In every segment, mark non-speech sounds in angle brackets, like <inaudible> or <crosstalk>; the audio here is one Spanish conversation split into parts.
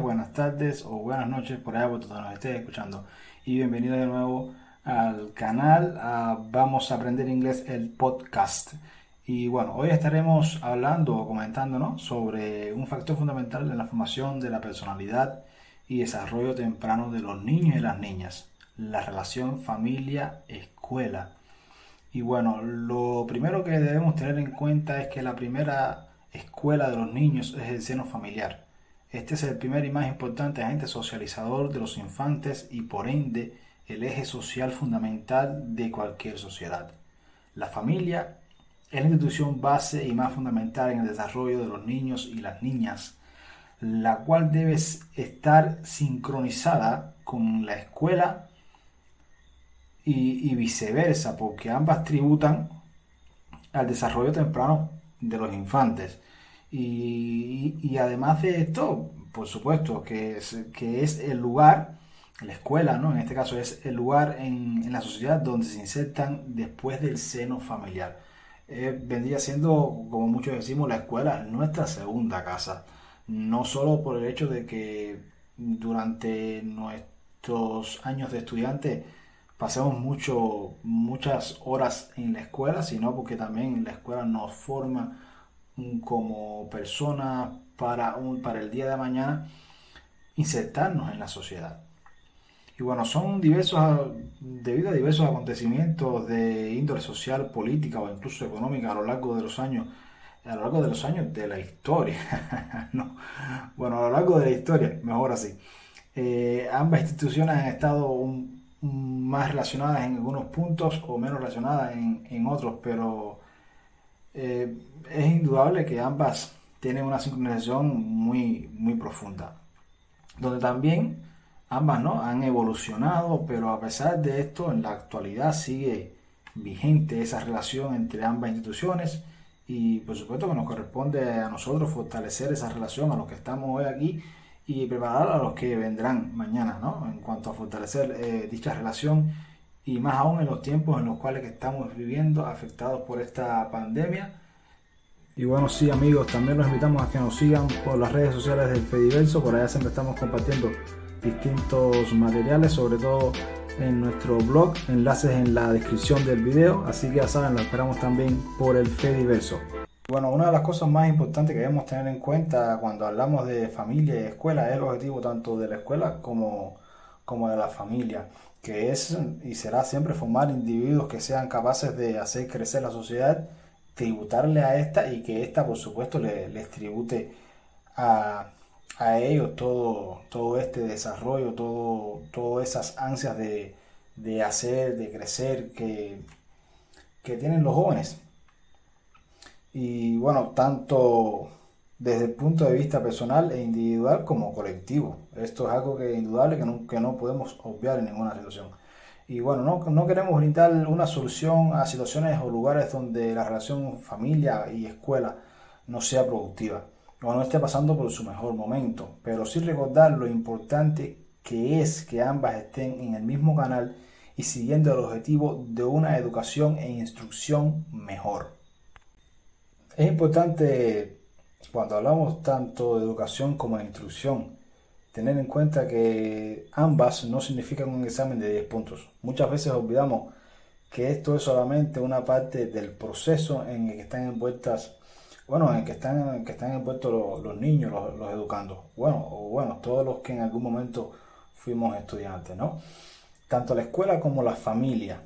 buenas tardes o buenas noches por allá donde nos estés escuchando. Y bienvenido de nuevo al canal Vamos a aprender inglés el podcast. Y bueno, hoy estaremos hablando o comentando sobre un factor fundamental en la formación de la personalidad y desarrollo temprano de los niños y las niñas, la relación familia-escuela. Y bueno, lo primero que debemos tener en cuenta es que la primera escuela de los niños es el seno familiar. Este es el primer y más importante agente socializador de los infantes y por ende el eje social fundamental de cualquier sociedad. La familia es la institución base y más fundamental en el desarrollo de los niños y las niñas, la cual debe estar sincronizada con la escuela y, y viceversa, porque ambas tributan al desarrollo temprano de los infantes. Y, además de esto, por supuesto, que es, que es el lugar, la escuela, ¿no? En este caso es el lugar en, la sociedad donde se insertan después del seno familiar. Eh, vendría siendo, como muchos decimos, la escuela nuestra segunda casa. No solo por el hecho de que durante nuestros años de estudiante pasamos mucho, muchas horas en la escuela, sino porque también la escuela nos forma como persona para, para el día de mañana insertarnos en la sociedad. Y bueno, son diversos, debido a diversos acontecimientos de índole social, política o incluso económica a lo largo de los años, a lo largo de los años de la historia. <laughs> no, bueno, a lo largo de la historia, mejor así. Eh, ambas instituciones han estado más relacionadas en algunos puntos o menos relacionadas en, en otros, pero eh, es indudable que ambas tienen una sincronización muy, muy profunda, donde también ambas ¿no? han evolucionado, pero a pesar de esto, en la actualidad sigue vigente esa relación entre ambas instituciones y por supuesto que nos corresponde a nosotros fortalecer esa relación a los que estamos hoy aquí y preparar a los que vendrán mañana, ¿no? En cuanto a fortalecer eh, dicha relación y más aún en los tiempos en los cuales estamos viviendo afectados por esta pandemia. Y bueno, sí amigos, también los invitamos a que nos sigan por las redes sociales del Fediverso, por allá siempre estamos compartiendo distintos materiales, sobre todo en nuestro blog, enlaces en la descripción del video, así que ya saben, lo esperamos también por el Fediverso. Bueno, una de las cosas más importantes que debemos tener en cuenta cuando hablamos de familia y escuela es el objetivo tanto de la escuela como, como de la familia que es y será siempre formar individuos que sean capaces de hacer crecer la sociedad, tributarle a esta y que esta, por supuesto, les tribute a, ellos todo, todo este desarrollo, todo, todas esas ansias de, hacer, de crecer que, que tienen los jóvenes. Y bueno, tanto desde el punto de vista personal e individual como colectivo. Esto es algo que es indudable que no, que no podemos obviar en ninguna situación. Y bueno, no, no, queremos brindar una solución a situaciones o lugares donde la relación familia y escuela no sea productiva o no esté pasando por su mejor momento, pero sí recordar lo importante que es que ambas estén en el mismo canal y siguiendo el objetivo de una educación e instrucción mejor. Es importante cuando hablamos tanto de educación como de instrucción, tener en cuenta que ambas no significan un examen de 10 puntos. Muchas veces olvidamos que esto es solamente una parte del proceso en el que están envueltas, bueno, en el que están, que están envueltos los, niños, los, educandos, bueno, o bueno, todos los que en algún momento fuimos estudiantes, ¿no? Tanto la escuela como la familia.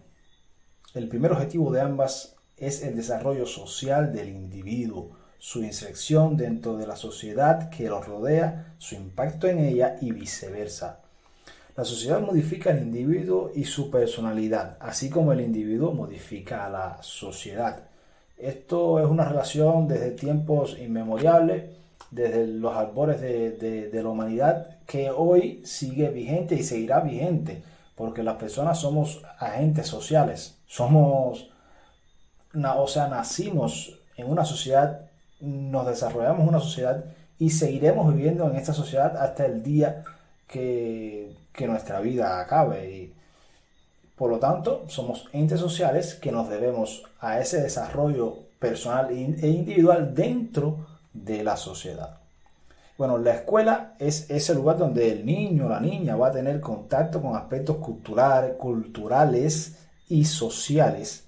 El primer objetivo de ambas es el desarrollo social del individuo su inserción dentro de la sociedad que los rodea, su impacto en ella y viceversa. La sociedad modifica al individuo y su personalidad, así como el individuo modifica a la sociedad. Esto es una relación desde tiempos inmemoriales, desde los albores de, la humanidad, que hoy sigue vigente y seguirá vigente, porque las personas somos agentes sociales, somos, o sea, nacimos en una sociedad nos desarrollamos una sociedad y seguiremos viviendo en esta sociedad hasta el día que, nuestra vida acabe. Y, por lo tanto, somos entes sociales que nos debemos a ese desarrollo personal e individual dentro de la sociedad. Bueno, la escuela es ese lugar donde el niño o la niña va a tener contacto con aspectos culturales y sociales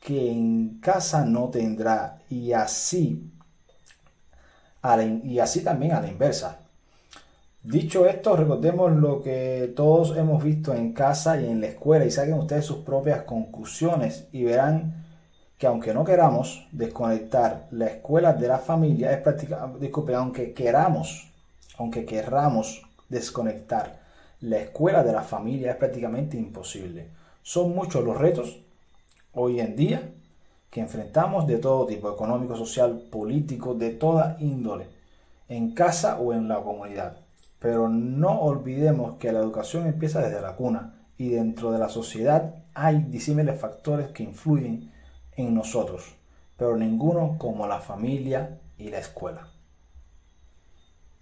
que en casa no tendrá y así, y así también a la inversa. Dicho esto, recordemos lo que todos hemos visto en casa y en la escuela y saquen ustedes sus propias conclusiones y verán que aunque no queramos desconectar la escuela de la familia, es prácticamente, disculpe, aunque queramos, aunque querramos desconectar la escuela de la familia, es prácticamente imposible. Son muchos los retos hoy en día que enfrentamos de todo tipo, económico, social, político, de toda índole, en casa o en la comunidad. Pero no olvidemos que la educación empieza desde la cuna y dentro de la sociedad hay disímiles factores que influyen en nosotros, pero ninguno como la familia y la escuela.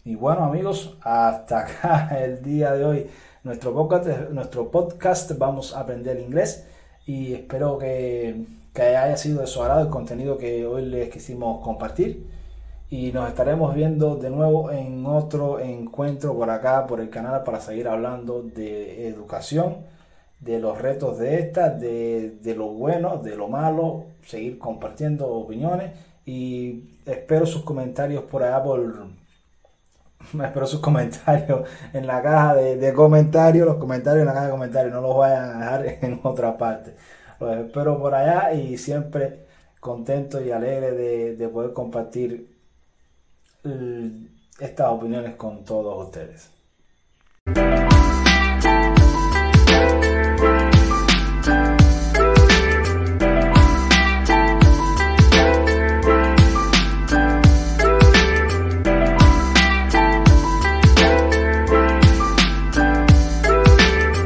Y bueno amigos, hasta acá <laughs> el día de hoy. Nuestro podcast, nuestro podcast vamos a aprender inglés y espero que, que haya sido de su agrado el contenido que hoy les quisimos compartir. Y nos estaremos viendo de nuevo en otro encuentro por acá, por el canal, para seguir hablando de educación de los retos de esta, de, lo bueno, de lo malo, seguir compartiendo opiniones y espero sus comentarios por allá por... <laughs> Espero sus comentarios en la caja de, comentarios, los comentarios en la caja de comentarios, no los vayan a dejar <laughs> en otra parte. Pues, Los espero por allá y siempre contento y alegre de, de poder compartir mm, estas opiniones con todos ustedes.